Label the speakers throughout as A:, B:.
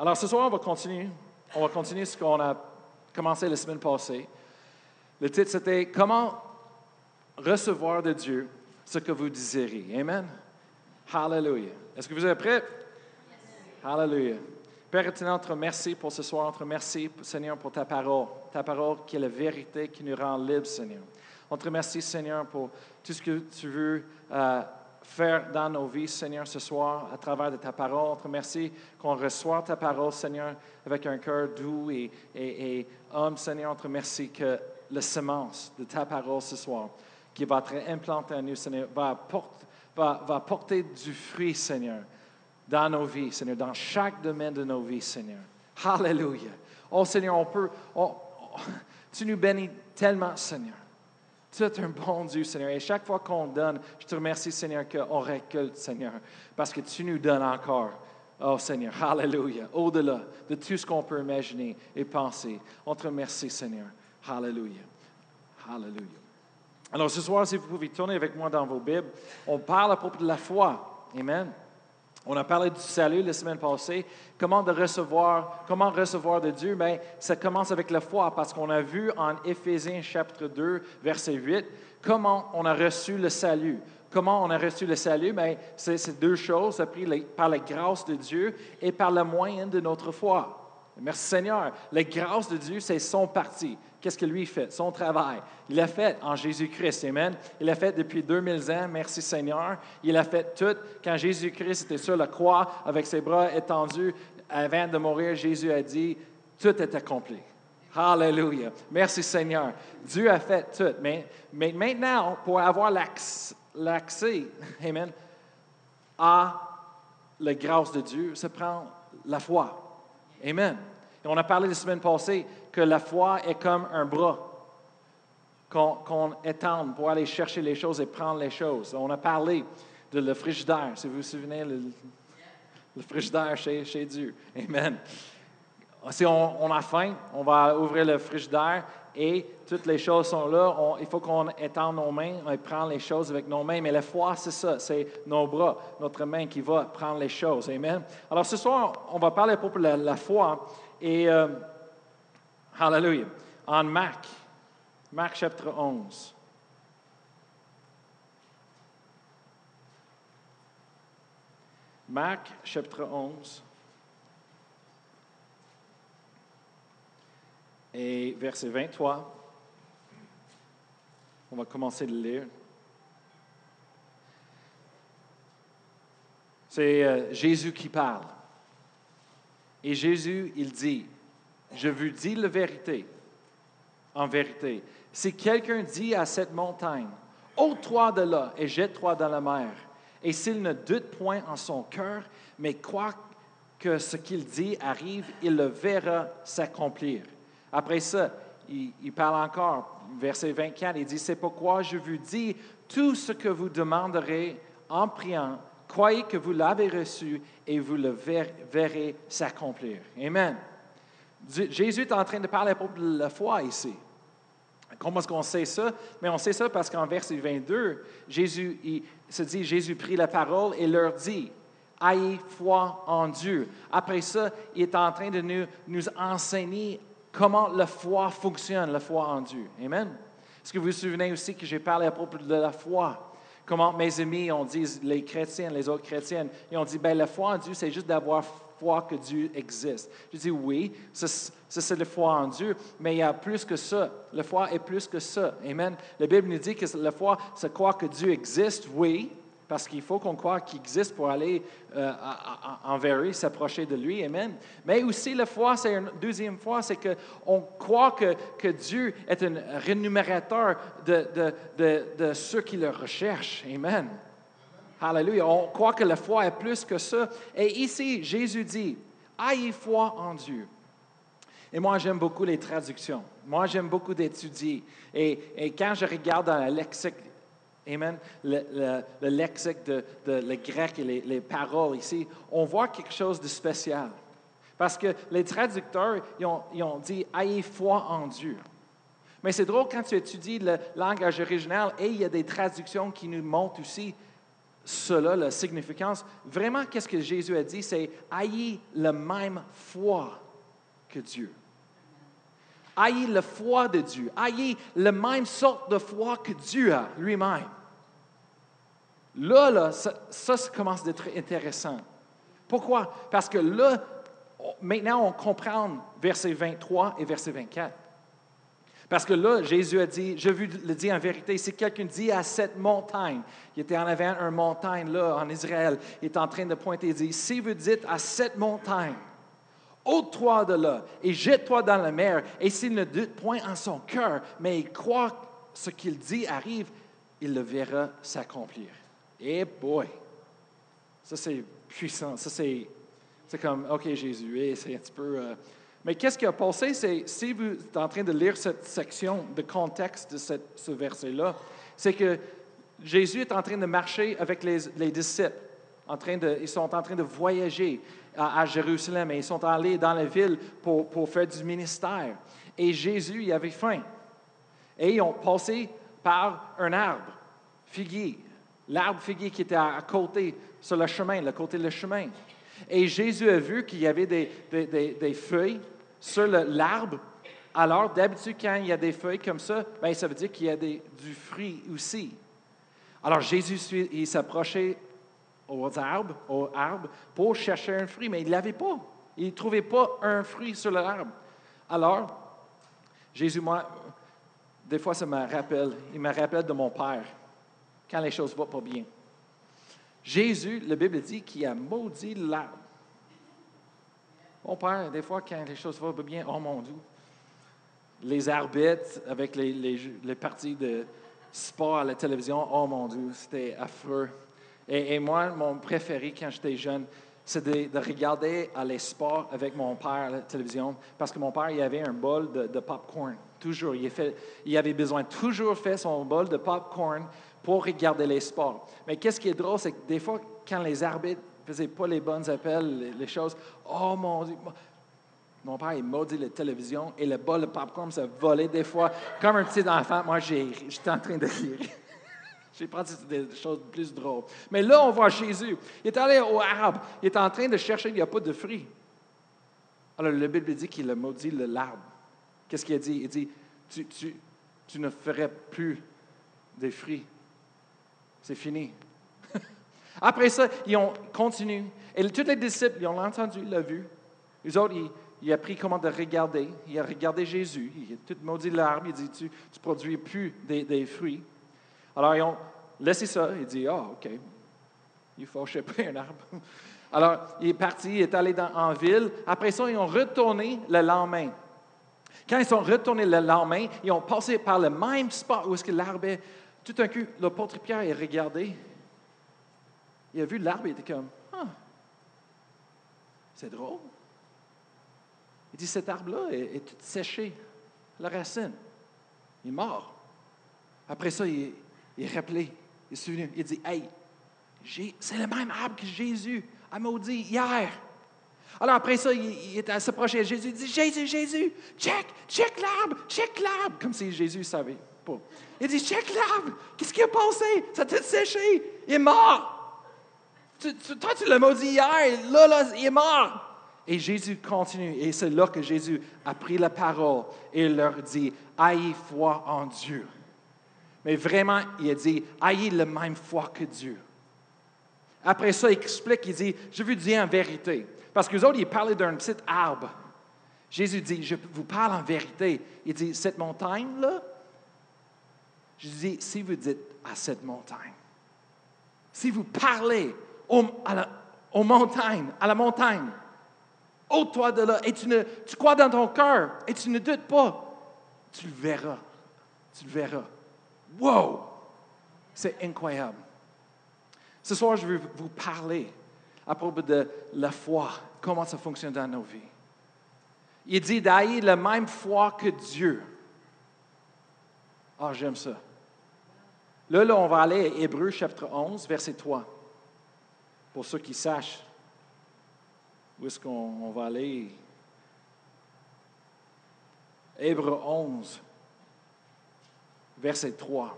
A: Alors ce soir, on va continuer. On va continuer ce qu'on a commencé la semaine passée. Le titre, c'était Comment recevoir de Dieu ce que vous désirez. Amen. Hallelujah. Est-ce que vous êtes prêts? Hallelujah. Père éternel, te remercie pour ce soir. On te remercie, Seigneur, pour ta parole. Ta parole qui est la vérité qui nous rend libres, Seigneur. On te remercie, Seigneur, pour tout ce que tu veux euh, faire dans nos vies, Seigneur, ce soir, à travers de ta parole. On te remercie qu'on reçoive ta parole, Seigneur, avec un cœur doux et, homme, Seigneur. On te remercie que la semence de ta parole ce soir, qui va être implantée en nous, Seigneur, va porter, va, va porter du fruit, Seigneur, dans nos vies, Seigneur, dans chaque domaine de nos vies, Seigneur. Hallelujah. Oh, Seigneur, on peut. Oh, tu nous bénis tellement, Seigneur. Tu es un bon Dieu, Seigneur. Et chaque fois qu'on donne, je te remercie, Seigneur, qu'on récolte, Seigneur, parce que tu nous donnes encore. Oh Seigneur, Hallelujah. Au-delà de tout ce qu'on peut imaginer et penser. On te remercie, Seigneur. Hallelujah. Hallelujah. Alors ce soir, si vous pouvez tourner avec moi dans vos Bibles, on parle à propos de la foi. Amen. On a parlé du salut la semaine passée. Comment recevoir, comment recevoir de Dieu? Bien, ça commence avec la foi parce qu'on a vu en Éphésiens chapitre 2, verset 8, comment on a reçu le salut. Comment on a reçu le salut? Bien, c'est deux choses, ça pris par la grâce de Dieu et par le moyen de notre foi. Merci Seigneur. La grâce de Dieu, c'est son parti. Qu'est-ce que lui fait? Son travail. Il l'a fait en Jésus-Christ. Amen. Il l'a fait depuis 2000 ans. Merci Seigneur. Il a fait tout. Quand Jésus-Christ était sur la croix avec ses bras étendus avant de mourir, Jésus a dit, tout est accompli. Hallelujah. Merci Seigneur. Dieu a fait tout. Mais, mais maintenant, pour avoir l'accès, Amen, à la grâce de Dieu, ça prend la foi. Amen. Et on a parlé la semaine passée que la foi est comme un bras qu'on étend pour aller chercher les choses et prendre les choses. On a parlé de le frigidaire, si vous vous souvenez, le, frigidaire chez, chez, Dieu. Amen. Si on, on, a faim, on va ouvrir le frigidaire et toutes les choses sont là. il faut qu'on étende nos mains et prendre les choses avec nos mains. Mais la foi, c'est ça, c'est nos bras, notre main qui va prendre les choses. Amen. Alors ce soir, on va parler propos de la, foi et euh, Hallelujah. En Marc, Marc chapitre 11. Marc chapitre 11. Et verset 23. On va commencer de lire. C'est euh, Jésus qui parle. Et Jésus, il dit, je vous dis la vérité, en vérité. Si quelqu'un dit à cette montagne, ôte-toi de là et jette-toi dans la mer, et s'il ne doute point en son cœur, mais croit que ce qu'il dit arrive, il le verra s'accomplir. Après ça, il, il, parle encore, verset 24, il dit, c'est pourquoi je vous dis, tout ce que vous demanderez en priant, croyez que vous l'avez reçu et vous le verrez s'accomplir. Amen. Jésus est en train de parler de la foi ici. Comment est-ce qu'on sait ça? Mais on sait ça parce qu'en verset 22, Jésus se dit, Jésus prit la parole et leur dit, ayez foi en Dieu. Après ça, il est en train de nous, enseigner comment la foi fonctionne, la foi en Dieu. Amen? Est-ce que vous vous souvenez aussi que j'ai parlé à propos de la foi? Comment mes amis ont dit, les chrétiens, les autres chrétiennes, ils ont dit, ben la foi en Dieu, c'est juste d'avoir que Dieu existe. Je dis oui, ça, c'est la foi en Dieu, mais il y a plus que ça. La foi est plus que ça. Amen. La Bible nous dit que la foi, c'est croire que Dieu existe, oui, parce qu'il faut qu'on croit qu'il existe pour aller euh, envers s'approcher de lui. Amen. Mais aussi, la foi, c'est une deuxième foi, c'est qu'on croit que, que, Dieu est un rémunérateur de, de, de, de ceux qui le recherchent. Amen. Alléluia. On croit que la foi est plus que ça. Et ici, Jésus dit, ayez foi en Dieu. Et moi, j'aime beaucoup les traductions. Moi, j'aime beaucoup d'étudier. Et, quand je regarde dans le lexique, Amen, le, lexique de, le grec et les, paroles ici, on voit quelque chose de spécial. Parce que les traducteurs, ils ont, ont dit, ayez foi en Dieu. Mais c'est drôle quand tu étudies le langage original et il y a des traductions qui nous montrent aussi cela, la significance, vraiment, qu'est-ce que Jésus a dit? C'est ayez la même foi que Dieu. Ayez la foi de Dieu. Ayez la même sorte de foi que Dieu a lui-même. Là, là, ça, ça, commence d'être intéressant. Pourquoi? Parce que là, maintenant, on comprend verset 23 et verset 24. Parce que là, Jésus a dit, je vous le dis en vérité, si quelqu'un dit à cette montagne, il était en avant une montagne là en Israël, il est en train de pointer, il dit, si vous dites à cette montagne, ôte-toi de là et jette-toi dans la mer, et s'il ne doute point en son cœur, mais il croit ce qu'il dit arrive, il le verra s'accomplir. Eh boy! Ça, c'est puissant. Ça, c'est, c'est comme, OK, Jésus, eh, c'est un petit peu. Euh, mais qu'est-ce qui a passé? C'est, si vous êtes en train de lire cette section de contexte de ce verset-là, c'est que Jésus est en train de marcher avec les, disciples. En train de, ils sont en train de voyager à, Jérusalem et ils sont allés dans la ville pour, faire du ministère. Et Jésus, il avait faim. Et ils ont passé par un arbre figuier, l'arbre figuier qui était à côté, sur le chemin, le côté du chemin. Et Jésus a vu qu'il y avait des, feuilles sur l'arbre. Alors, d'habitude, quand il y a des feuilles comme ça, bien, ça veut dire qu'il y a du fruit aussi. Alors, Jésus, il s'approchait aux arbres, aux arbres pour chercher un fruit, mais il ne l'avait pas. Il ne trouvait pas un fruit sur l'arbre. Alors, Jésus, moi, des fois, ça me rappelle, il me rappelle de mon père, quand les choses ne vont pas bien. Jésus, la Bible dit qu'il a maudit l'arbre. Mon père, des fois, quand les choses vont bien, oh mon Dieu, les arbitres avec les, les, parties de sport à la télévision, oh mon Dieu, c'était affreux. Et, moi, mon préféré quand j'étais jeune, c'est de, regarder les sports avec mon père à la télévision, parce que mon père, il avait un bol de, de popcorn, toujours. Il, fait, il avait besoin toujours faire son bol de popcorn pour regarder les sports. Mais qu'est-ce qui est drôle, c'est que des fois, quand les arbitres ne faisaient pas les bonnes appels, les, choses, oh mon Dieu, mon père, il maudit la télévision et le bol de popcorn se volait des fois. Comme un petit enfant, moi, j'étais en train de rire. J'ai pensé des choses plus drôles. Mais là, on voit Jésus. Il est allé au arbre. Il est en train de chercher, il n'y a pas de fruits. Alors, la Bible dit qu'il a maudit l'arbre. Qu'est-ce qu'il a dit? Il dit, tu, tu, tu ne ferais plus des fruits. C'est fini. Après ça, ils ont continué. Et tous les disciples, ils ont entendu, ils l'ont vu. Les autres, ils, ont appris comment de regarder. Il a regardé Jésus. Il a tout maudit l'arbre. Il dit, tu ne produis plus des, fruits. Alors, ils ont laissé ça. Il dit, ah, oh, OK. Il faut pas un arbre. Alors, il est parti, il est allé dans, en ville. Après ça, ils ont retourné le lendemain. Quand ils sont retournés le lendemain, ils ont passé par le même spot où est-ce que l'arbre est. Tout d'un coup, l'apôtre Pierre a regardé. Il a vu l'arbre, il était comme, ah, c'est drôle. Il dit, cet arbre-là est, tout séché, la racine. Il est mort. Après ça, il, est rappelé, il est souvenu. Il dit, hey, c'est le même arbre que Jésus a maudit hier. Alors après ça, il, il est à s'approcher de Jésus. Il dit, Jésus, Jésus, check, check l'arbre, check l'arbre. Comme si Jésus savait. Il dit, check l'arbre, qu'est-ce qui a passé? Ça t'a séché, il est mort. Toi, tu l'as maudit hier, là, là, il est mort. Et Jésus continue, et c'est là que Jésus a pris la parole et leur dit, ayez foi en Dieu. Mais vraiment, il a dit, ayez la même foi que Dieu. Après ça, il explique, il dit, je vous dis en vérité. Parce que les autres, ils parlaient d'un petit arbre. Jésus dit, je vous parle en vérité. Il dit, cette montagne-là, je dis, si vous dites à cette montagne, si vous parlez à la, aux montagnes, à la montagne, ôte-toi de là, et tu, ne, tu crois dans ton cœur, et tu ne doutes pas, tu le verras. Tu le verras. Wow! C'est incroyable. Ce soir, je veux vous parler à propos de la foi, comment ça fonctionne dans nos vies. Il dit d'ailleurs la même foi que Dieu. Ah, oh, j'aime ça. Là, là, on va aller à Hébreu chapitre 11, verset 3. Pour ceux qui sachent où est-ce qu'on va aller. Hébreu 11, verset 3.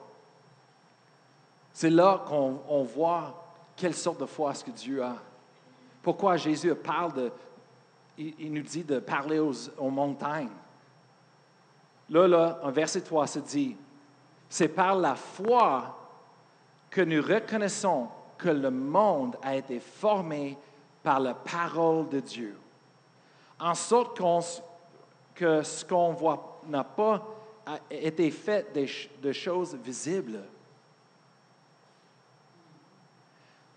A: C'est là qu'on voit quelle sorte de foi est-ce que Dieu a? Pourquoi Jésus parle de, il, nous dit de parler aux, aux montagnes? Là, là, en verset 3, se dit, c'est par la foi que nous reconnaissons que le monde a été formé par la parole de Dieu, en sorte que ce qu'on voit n'a pas été fait de choses visibles.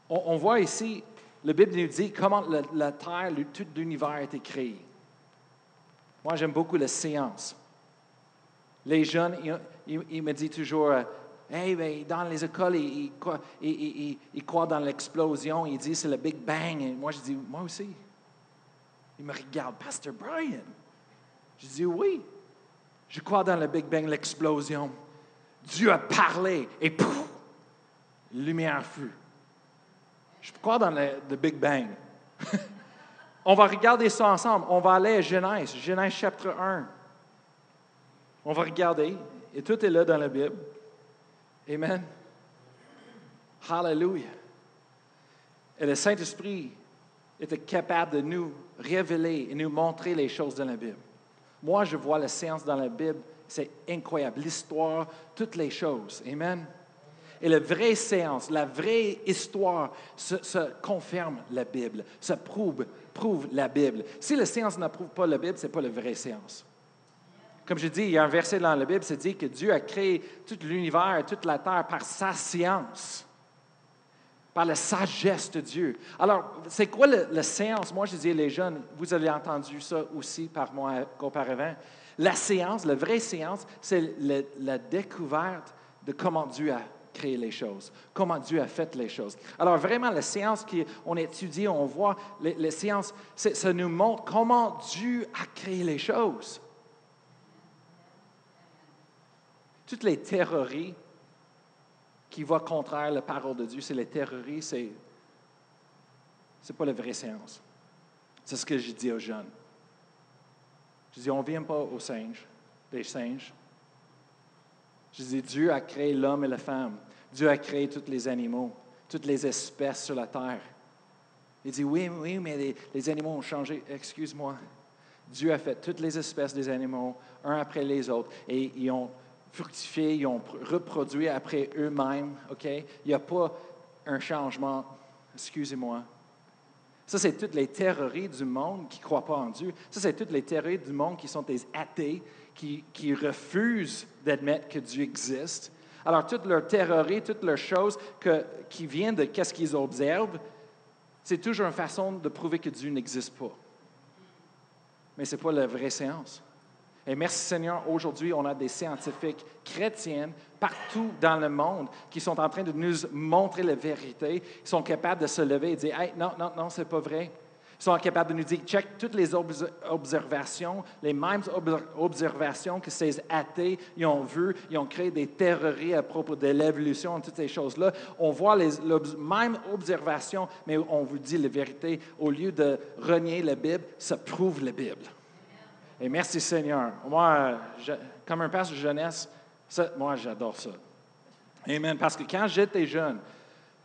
A: On, voit ici, la Bible nous dit comment la, Terre, tout l'univers a été créé. Moi, j'aime beaucoup la science. Les jeunes, ils, me disent toujours, euh, Hey, ben, dans les écoles, ils, croient dans l'explosion. Ils disent c'est le Big Bang. Et moi, je dis, moi aussi. Ils me regardent, Pasteur Brian. Je dis, oui. Je crois dans le Big Bang, l'explosion. Dieu a parlé et pouf, lumière fut. Je crois dans le, Big Bang. On va regarder ça ensemble. On va aller à Genèse, Genèse chapitre 1. On va regarder, et tout est là dans la Bible. Amen. Hallelujah. Et le Saint-Esprit était capable de nous révéler et nous montrer les choses dans la Bible. Moi, je vois la science dans la Bible, c'est incroyable. L'histoire, toutes les choses. Amen. Et la vraie séance, la vraie histoire se, confirme la Bible, se prouve, prouve la Bible. Si la science n'approuve pas la Bible, ce n'est pas la vraie séance. Comme je dis, il y a un verset dans la Bible, c'est dit que Dieu a créé tout l'univers, toute la terre par sa science, par la sagesse de Dieu. Alors, c'est quoi la, science? Moi, je dis les jeunes, vous avez entendu ça aussi par moi auparavant. La science, la vraie science, c'est la, découverte de comment Dieu a créé les choses, comment Dieu a fait les choses. Alors vraiment, la science qu'on étudie, on voit, les, les sciences, ça nous montre comment Dieu a créé les choses. Toutes les théories qui vont contraire la parole de Dieu, c'est les théories, c'est n'est pas la vraie science. C'est ce que je dis aux jeunes. Je dis, on ne vient pas aux singes, des singes. Je dis, Dieu a créé l'homme et la femme. Dieu a créé tous les animaux, toutes les espèces sur la terre. Il dit, oui, oui, mais les, les animaux ont changé. Excuse-moi. Dieu a fait toutes les espèces des animaux, un après les autres, et ils ont fructifié, ils ont reproduit après eux-mêmes, OK? Il n'y a pas un changement, excusez-moi. Ça, c'est toutes les théories du monde qui ne croient pas en Dieu. Ça, c'est toutes les théories du monde qui sont des athées, qui, refusent d'admettre que Dieu existe. Alors, toutes leurs théories, toutes leurs choses qui viennent de ce qu'ils observent, c'est toujours une façon de prouver que Dieu n'existe pas. Mais ce n'est pas la vraie séance. Et merci Seigneur, aujourd'hui, on a des scientifiques chrétiennes partout dans le monde qui sont en train de nous montrer la vérité. Ils sont capables de se lever et dire, hey, non, non, non, c'est pas vrai. Ils sont capables de nous dire, check toutes les observations, les mêmes observations que ces athées ils ont vues, ils ont créé des théories à propos de l'évolution, toutes ces choses-là. On voit les mêmes observations, mais on vous dit la vérité. Au lieu de renier la Bible, ça prouve la Bible. Et merci Seigneur. Moi, comme un père de jeunesse, moi, j'adore ça. Amen. Parce que quand j'étais jeune,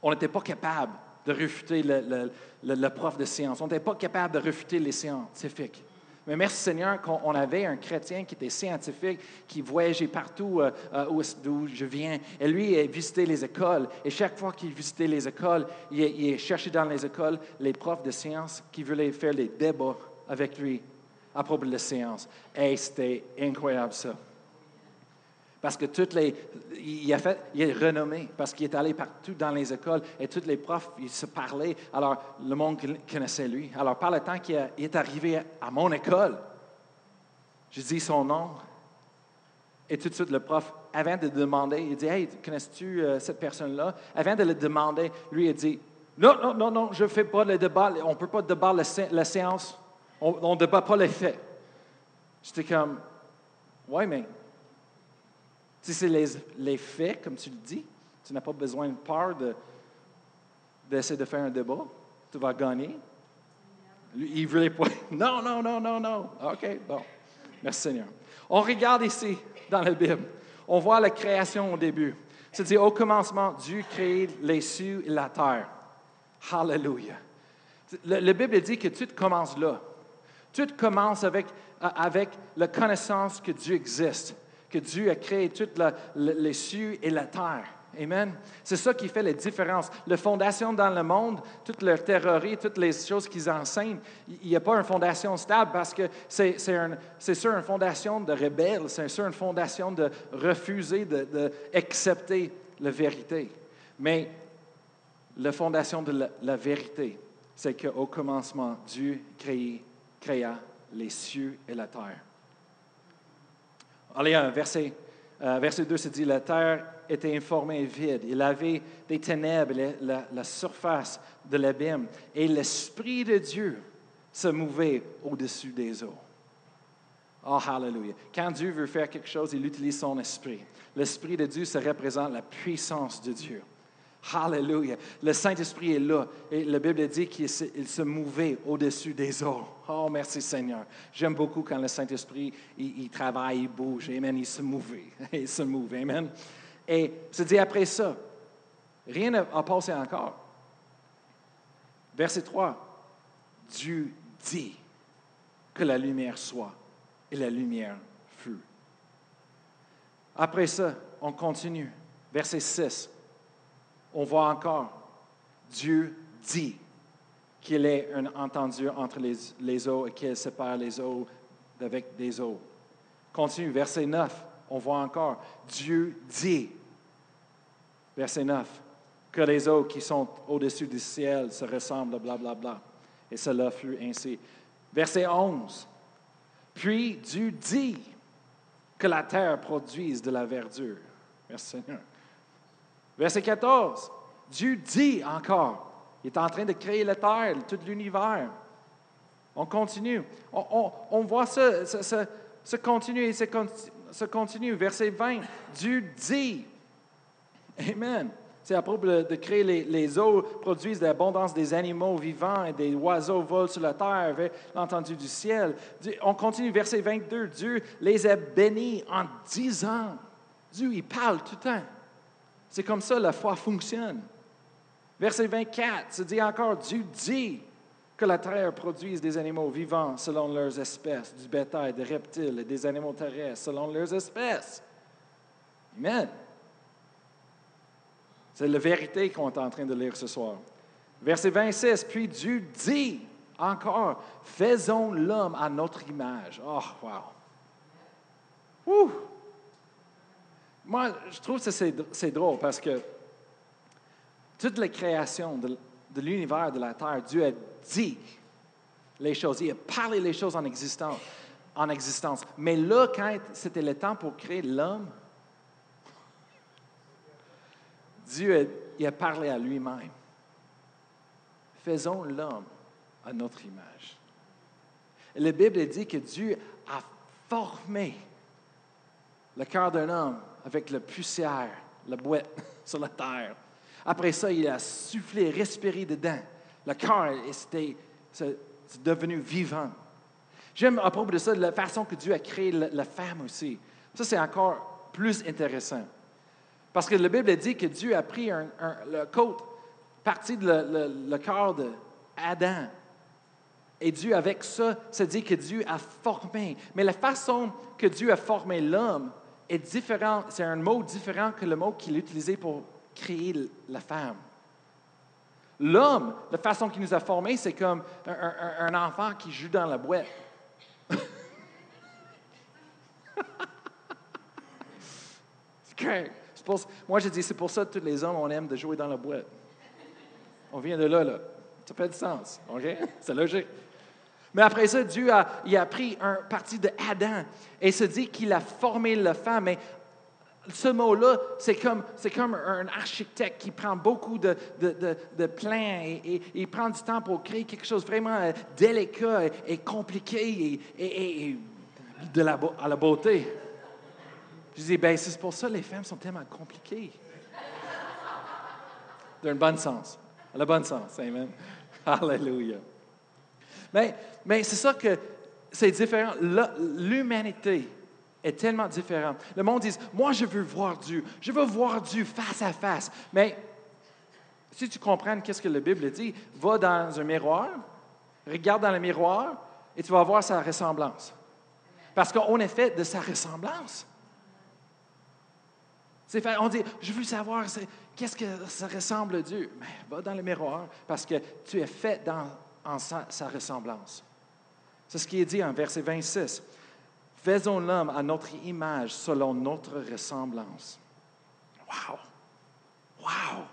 A: on n'était pas capable de refuter le, prof de science. On n'était pas capable de refuter les scientifiques. Mais merci Seigneur qu'on avait un chrétien qui était scientifique, qui voyageait partout euh, euh, d'où je viens. Et lui, il visitait les écoles. Et chaque fois qu'il visitait les écoles, il, il cherchait dans les écoles les profs de science qui voulaient faire des débats avec lui à propos de la séance. Et c'était incroyable ça. Parce que toutes les. Il, a fait, il est renommé parce qu'il est allé partout dans les écoles et tous les profs, ils se parlaient. Alors, le monde connaissait lui. Alors, par le temps qu'il est arrivé à mon école, je dis son nom. Et tout de suite, le prof, avant de demander, il dit Hey, connais-tu euh, cette personne-là? Avant de le demander, lui, il dit Non, non, non, non, je ne fais pas le débat. On ne peut pas débattre la séance. On ne débat pas les faits. J'étais comme, ouais, mais si c'est les, faits, comme tu le dis, tu n'as pas besoin de peur d'essayer de, faire un débat. Tu vas gagner. il voulait pas. Non, non, non, non, non. OK, bon. Merci Seigneur. On regarde ici dans la Bible. On voit la création au début. C'est-à-dire, au commencement, Dieu crée les cieux et la terre. Hallelujah. La Bible dit que tout commence là. Tout commence avec, avec la connaissance que Dieu existe, que Dieu a créé toutes les cieux et la terre. Amen. C'est ça qui fait la différence. La fondation dans le monde, toute leur théorie, toutes les choses qu'ils enseignent, il n'y a pas une fondation stable parce que c'est sur une fondation de rebelle, c'est sur une fondation de refuser d'accepter de, la vérité. Mais la fondation de la, vérité, c'est qu'au commencement, Dieu créa les cieux et la terre. Allez, verset, euh, verset 2 se dit, la terre était informée et vide. Il avait des ténèbres, la, la surface de l'abîme. Et l'Esprit de Dieu se mouvait au-dessus des eaux. Oh, hallelujah. Quand Dieu veut faire quelque chose, il utilise son esprit. L'Esprit de Dieu, ça représente la puissance de Dieu. Hallelujah. Le Saint-Esprit est là. Et la Bible dit qu'il se, mouvait au-dessus des eaux. Oh, merci Seigneur. J'aime beaucoup quand le Saint-Esprit, il, travaille, il bouge. Amen. Il se mouvait. Il se mouve. Amen. Et se dit après ça, rien n'a passé encore. Verset 3. Dieu dit que la lumière soit. Et la lumière fut. Après ça, on continue. Verset 6 on voit encore, Dieu dit qu'il est un entendu entre les, eaux et qu'il sépare les eaux avec des eaux. Continue, verset 9, on voit encore, Dieu dit, verset 9, que les eaux qui sont au-dessus du ciel se ressemblent, blablabla. Bla, bla. Et cela fut ainsi. Verset 11, puis Dieu dit que la terre produise de la verdure. Merci Seigneur. Verset 14, Dieu dit encore, il est en train de créer la terre, tout l'univers. On continue. On, voit ça, ça, continuer, ça, continue. Verset 20, Dieu dit, Amen. C'est à propos de, créer les, eaux, produisent l'abondance des animaux vivants et des oiseaux volent sur la terre, l'entendu du ciel. On continue, verset 22, Dieu les a bénis en dix ans. Dieu, il parle tout le temps. C'est comme ça la foi fonctionne. Verset 24 se dit encore, Dieu dit que la terre produise des animaux vivants selon leurs espèces, du bétail, des reptiles et des animaux terrestres selon leurs espèces. Amen. C'est la vérité qu'on est en train de lire ce soir. Verset 26, puis Dieu dit encore, faisons l'homme à notre image. Oh, wow. Ouh. Moi, je trouve que c'est drôle parce que toute la création de, l'univers, de la terre, Dieu a dit les choses, il a parlé les choses en existence. En existence. Mais là, quand c'était le temps pour créer l'homme, Dieu a, a parlé à lui-même. Faisons l'homme à notre image. La Bible dit que Dieu a formé le cœur d'un homme avec la poussière, la boîte sur la terre. Après ça, il a soufflé, respiré dedans. Le cœur était devenu vivant. J'aime à propos de ça la façon que Dieu a créé la, femme aussi. Ça, c'est encore plus intéressant. Parce que la Bible dit que Dieu a pris un, le côte, partie de le, le, cœur d'Adam. Et Dieu, avec ça, se dit que Dieu a formé. Mais la façon que Dieu a formé l'homme, c'est un mot différent que le mot qu'il utilisait pour créer la femme. L'homme, la façon qu'il nous a formés, c'est comme un, enfant qui joue dans la boîte. moi, je dis, c'est pour ça que tous les hommes, on aime de jouer dans la boîte. On vient de là, là. Ça fait du sens, OK? C'est logique. Mais après ça, Dieu a, il a pris un parti de Adam et se dit qu'il a formé la femme. Mais ce mot-là, c'est comme, comme un architecte qui prend beaucoup de, de, de, et, il prend du temps pour créer quelque chose vraiment euh, délicat et, compliqué et, et, de la, à la beauté. Je dis, ben c'est pour ça que les femmes sont tellement compliquées. Le bon sens. Dans le bon sens. Amen. Hallelujah. Mais, c'est ça que c'est différent. L'humanité est tellement différente. Le monde dit, moi je veux voir Dieu, je veux voir Dieu face à face. Mais si tu comprends qu'est-ce que la Bible dit, va dans un miroir, regarde dans le miroir et tu vas voir sa ressemblance. Parce qu'on est fait de sa ressemblance. On dit, je veux savoir qu'est-ce que ça ressemble à Dieu? Mais va dans le miroir parce que tu es fait dans, en sa, ressemblance. C'est ce qui est dit en verset 26. Faisons l'homme à notre image selon notre ressemblance. Wow! Wow!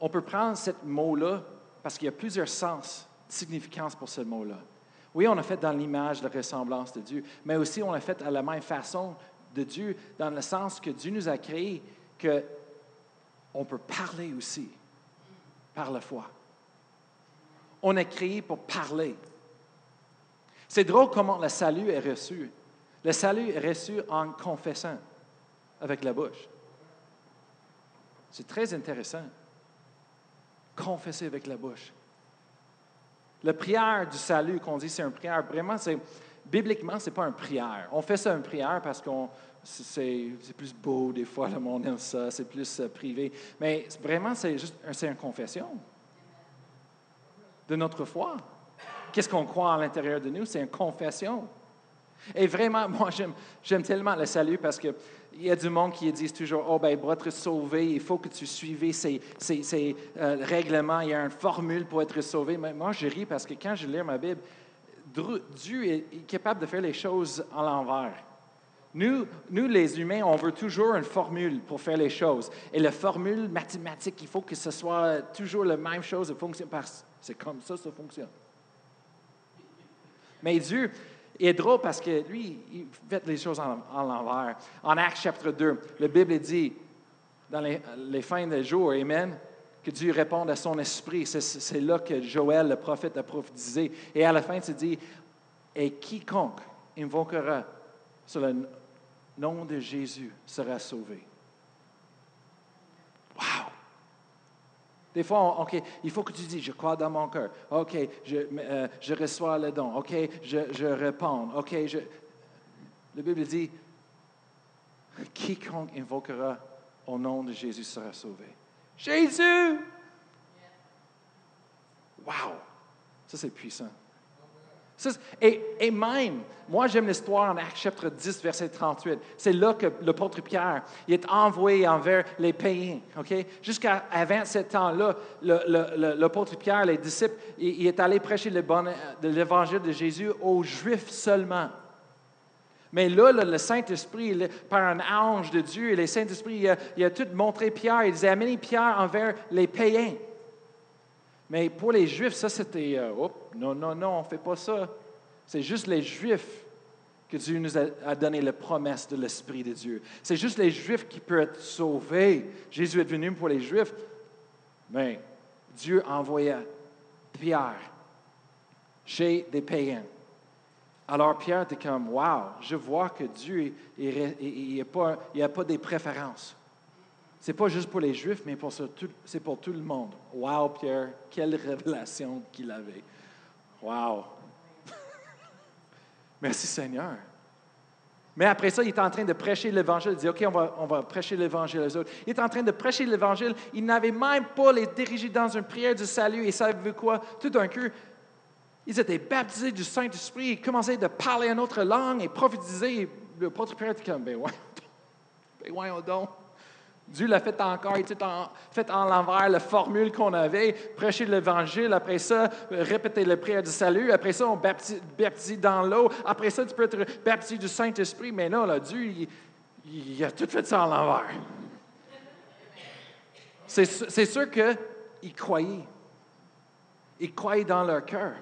A: On peut prendre ce mot-là parce qu'il y a plusieurs sens, significances pour ce mot-là. Oui, on a fait dans l'image, la ressemblance de Dieu, mais aussi on l'a fait à la même façon de Dieu, dans le sens que Dieu nous a créés, que on peut parler aussi par la foi. On est créé pour parler. C'est drôle comment le salut est reçu. Le salut est reçu en confessant avec la bouche. C'est très intéressant. Confesser avec la bouche. La prière du salut qu'on dit, c'est une prière. Vraiment, c'est bibliquement, ce n'est pas une prière. On fait ça une prière parce que c'est, plus beau des fois, le monde aime ça, c'est plus euh, privé. Mais vraiment, c'est juste c'est une confession de notre foi. Qu'est-ce qu'on croit à l'intérieur de nous? C'est une confession. Et vraiment, moi, j'aime tellement le salut parce qu'il y a du monde qui dit toujours Oh, ben, pour être sauvé, il faut que tu suives ces, euh, règlements, il y a une formule pour être sauvé. Mais moi, je ris parce que quand je lis ma Bible, Dieu est capable de faire les choses à l'envers. Nous, nous, les humains, on veut toujours une formule pour faire les choses. Et la formule mathématique, il faut que ce soit toujours la même chose, fonctionne c'est comme ça, ça fonctionne. Mais Dieu est drôle parce que lui, il fait les choses en, l'envers. En Actes chapitre 2, la Bible dit, dans les, les fins des jours, Amen, que Dieu réponde à son esprit. C'est là que Joël, le prophète, a prophétisé. Et à la fin, il dit, et quiconque invoquera sur le nom de Jésus sera sauvé. Wow! Des fois, OK, il faut que tu dis, je crois dans mon cœur. OK, je, euh, je reçois le don. OK, je, je réponds. OK, je... La Bible dit, quiconque invoquera au nom de Jésus sera sauvé. Jésus! Wow! Ça, c'est puissant. Et, même, moi j'aime l'histoire en Actes chapitre 10, verset 38. C'est là que l'apôtre Pierre est envoyé envers les païens. OK? Jusqu'à 27 ans-là, l'apôtre Pierre, les disciples, il, est allé prêcher l'évangile de Jésus aux Juifs seulement. Mais là, le Saint-Esprit, par un ange de Dieu, et le Saint-Esprit, il, il, a tout montré Pierre. Il disait, amenez Pierre envers les païens. Mais pour les Juifs, ça c'était, euh, non, non, non, on ne fait pas ça. C'est juste les Juifs que Dieu nous a, donné la promesse de l'Esprit de Dieu. C'est juste les Juifs qui peuvent être sauvés. Jésus est venu pour les Juifs. Mais Dieu envoya Pierre chez des païens. Alors Pierre était comme, wow, je vois que Dieu, il n'y a, pas des préférences. Ce n'est pas juste pour les Juifs, mais c'est pour tout le monde. Wow, Pierre, quelle révélation qu'il avait. Wow. Merci Seigneur. Mais après ça, il est en train de prêcher l'Évangile. Il dit, OK, on va, on va prêcher l'Évangile aux autres. Il est en train de prêcher l'Évangile. Il n'avait même pas les diriger dans une prière du salut. Et savez-vous quoi? Tout d'un coup, ils étaient baptisés du Saint-Esprit. Ils commençaient de parler une autre langue et prophétiser. Le prêtre Pierre était comme, ben ouais, ben ouais, donc. Dieu l'a fait encore, il a fait en l'envers la formule qu'on avait, prêcher l'Évangile, après ça, répéter le prière du salut, après ça, on baptise, dans l'eau, après ça, tu peux être baptisé du Saint-Esprit, mais non, là, Dieu, il, a tout fait ça en l'envers. C'est sûr qu'ils croyaient. Ils croyaient dans leur cœur.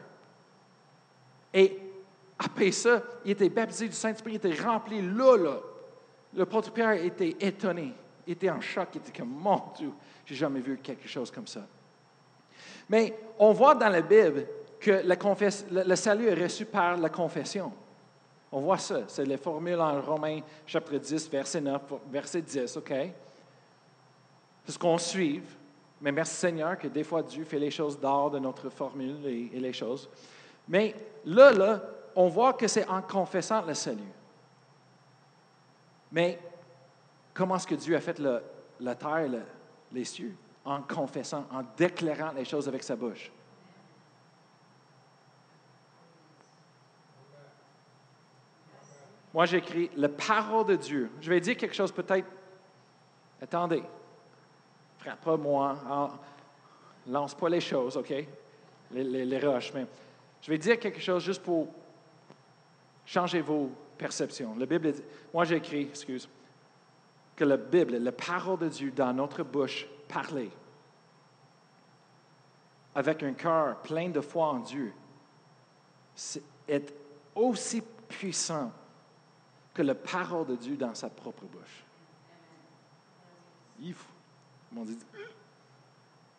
A: Et après ça, il était baptisé du Saint-Esprit, il était rempli là, là. Le prêtre Pierre était étonné était en choc, il était comme, mon Dieu, j'ai jamais vu quelque chose comme ça. Mais on voit dans la Bible que le, salut est reçu par la confession. On voit ça, c'est les formules en Romains chapitre 10, verset 9, verset 10, OK? C'est ce qu'on suit. Mais merci Seigneur que des fois Dieu fait les choses d'or de notre formule et, et les choses. Mais là, là, on voit que c'est en confessant le salut. Mais comment est-ce que Dieu a fait la terre, les cieux? en confessant, en déclarant les choses avec sa bouche. Moi, j'écris la parole de Dieu. Je vais dire quelque chose peut-être. Attendez. Frappe pas moi. Lance pas les choses, OK? Les, roches. Mais je vais dire quelque chose juste pour changer vos perceptions. La Bible, moi, j'écris, excuse, que la Bible, la parole de Dieu dans notre bouche, parler avec un cœur plein de foi en Dieu, est aussi puissant que la parole de Dieu dans sa propre bouche. Ils m'ont dit,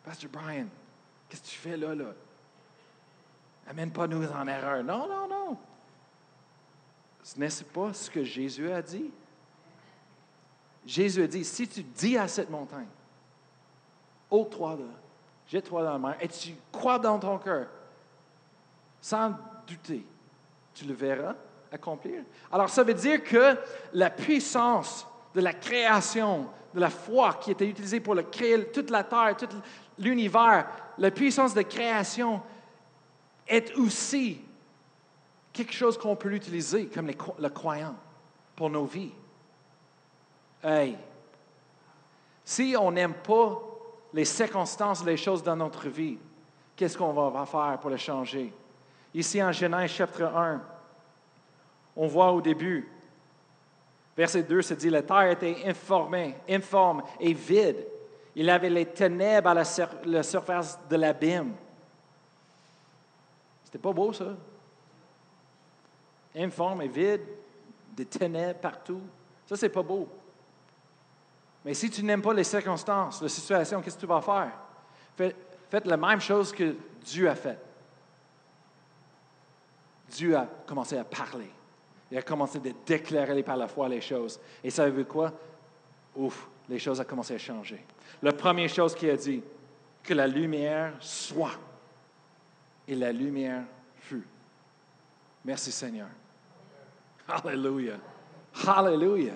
A: Pasteur Brian, qu'est-ce que tu fais là, là? Amène pas nous en erreur. Non, non, non. Ce n'est pas ce que Jésus a dit. Jésus a dit, si tu dis à cette montagne, ôte-toi là, jette-toi dans la mer, et tu crois dans ton cœur, sans douter, tu le verras accomplir. Alors ça veut dire que la puissance de la création, de la foi qui était utilisée pour créer toute la terre, tout l'univers, la puissance de création est aussi quelque chose qu'on peut utiliser comme le croyant pour nos vies. Hey, si on n'aime pas les circonstances, les choses dans notre vie, qu'est-ce qu'on va faire pour les changer? Ici en Genèse chapitre 1, on voit au début, verset 2 se dit, la terre était informée, informe et vide. Il avait les ténèbres à la, surface de l'abîme. C'était pas beau, ça? Informe et vide, des ténèbres partout. Ça, c'est pas beau. Mais si tu n'aimes pas les circonstances, la situation, qu'est-ce que tu vas faire? Faites, la même chose que Dieu a fait. Dieu a commencé à parler. Il a commencé à déclarer par la foi les choses. Et savez-vous quoi? Ouf, les choses ont commencé à changer. La première chose qu'il a dit, que la lumière soit. Et la lumière fut. Merci Seigneur. Alléluia. Alléluia.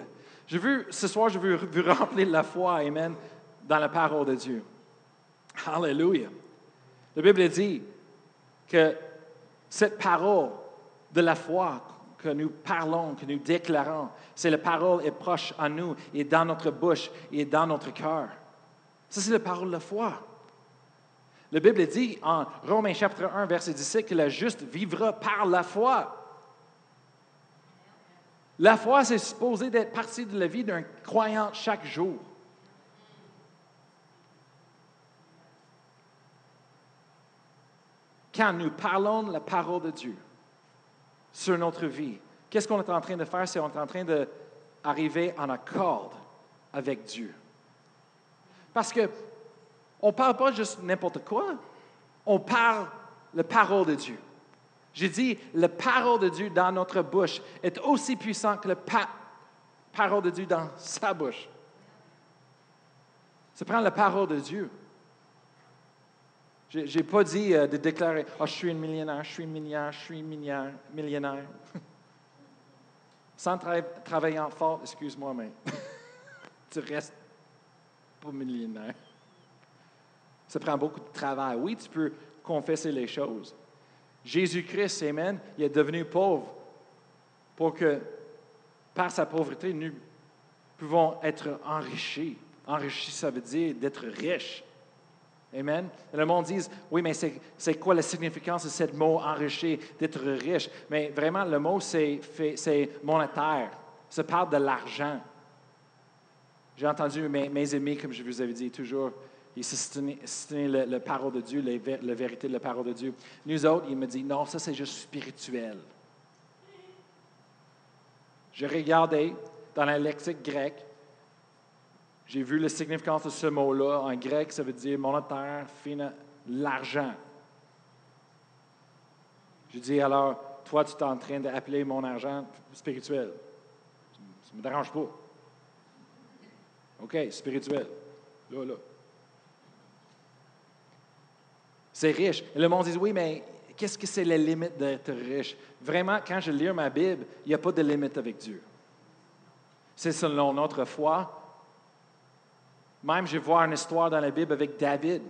A: Ce soir, je veux vous remplir la foi, Amen, dans la parole de Dieu. Alléluia. La Bible dit que cette parole de la foi que nous parlons, que nous déclarons, c'est la parole est proche à nous, et dans notre bouche, et dans notre cœur. Ça, c'est la parole de la foi. La Bible dit en Romains chapitre 1, verset 17, que la juste vivra par la foi. La foi, c'est supposé d'être partie de la vie d'un croyant chaque jour. Quand nous parlons de la parole de Dieu sur notre vie, qu'est-ce qu'on est en train de faire? C'est qu'on est en train d'arriver en accord avec Dieu. Parce que on ne parle pas juste n'importe quoi, on parle la parole de Dieu. J'ai dit, la parole de Dieu dans notre bouche est aussi puissante que la parole de Dieu dans sa bouche. C'est prendre la parole de Dieu. Je n'ai pas dit euh, de déclarer oh, je suis une millionnaire, je suis millionnaire, je suis millionnaire. millionnaire. Sans travailler en fort, excuse-moi, mais tu restes pas millionnaire. Ça prend beaucoup de travail. Oui, tu peux confesser les choses, Jésus-Christ, Amen, il est devenu pauvre pour que, par sa pauvreté, nous pouvons être enrichis. Enrichis, ça veut dire d'être riche. Amen. le monde dit, oui, mais c'est quoi la significance de ce mot enrichi, d'être riche? Mais vraiment, le mot, c'est monétaire. Ça parle de l'argent. J'ai entendu mes amis, comme je vous avais dit toujours, il se la, la, parole de Dieu, la, vérité de la parole de Dieu. Nous autres, il me dit, non, ça c'est juste spirituel. J'ai regardé dans la lexique grecque, j'ai vu la significance de ce mot-là. En grec, ça veut dire monétaire, l'argent. Je dis alors, toi, tu es en train d'appeler mon argent spirituel. Ça ne me dérange pas. OK, spirituel. Là, là. C'est riche. Et le monde dit, oui, mais qu'est-ce que c'est la limite d'être riche? Vraiment, quand je lis ma Bible, il n'y a pas de limite avec Dieu. C'est selon notre foi Même, je voir une histoire dans la Bible avec David.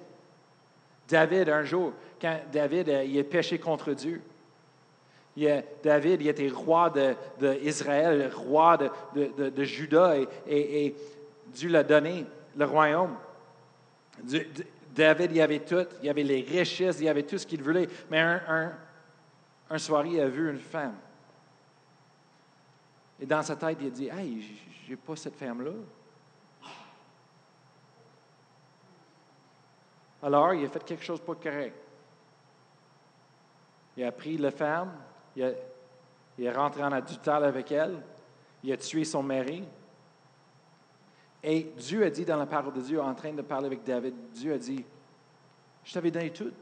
A: David, un jour, quand David euh, il est péché contre Dieu, il David il était roi d'Israël, de, roi de, de Juda, et, Dieu l'a donné le royaume. David, il avait tout, il avait les richesses, il avait tout ce qu'il voulait. Mais un, soir, il a vu une femme. Et dans sa tête, il a dit Hey, j'ai pas cette femme-là. Alors, il a fait quelque chose de pas correct. Il a pris la femme, il, est rentré en adultère avec elle, il a tué son mari. Et Dieu a dit dans la parole de Dieu, en train de parler avec David, Dieu a dit, je t'avais donné tout.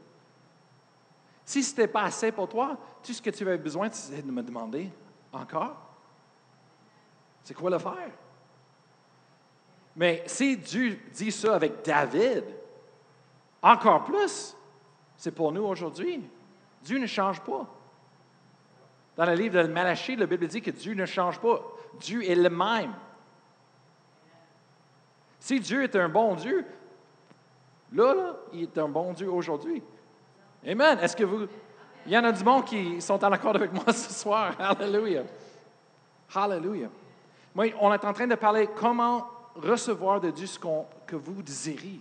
A: Si ce n'était pas assez pour toi, tout ce que tu avais besoin, c'est de me demander encore. C'est quoi le faire? Mais si Dieu dit ça avec David, encore plus, c'est pour nous aujourd'hui. Dieu ne change pas. Dans le livre de Malachie, la Bible dit que Dieu ne change pas. Dieu est le même. Si Dieu est un bon Dieu, là, il est un bon Dieu aujourd'hui. Amen. Est-ce que vous. Il y en a du monde qui sont en accord avec moi ce soir? Hallelujah. Hallelujah. Moi, on est en train de parler comment recevoir de Dieu ce que vous désirez.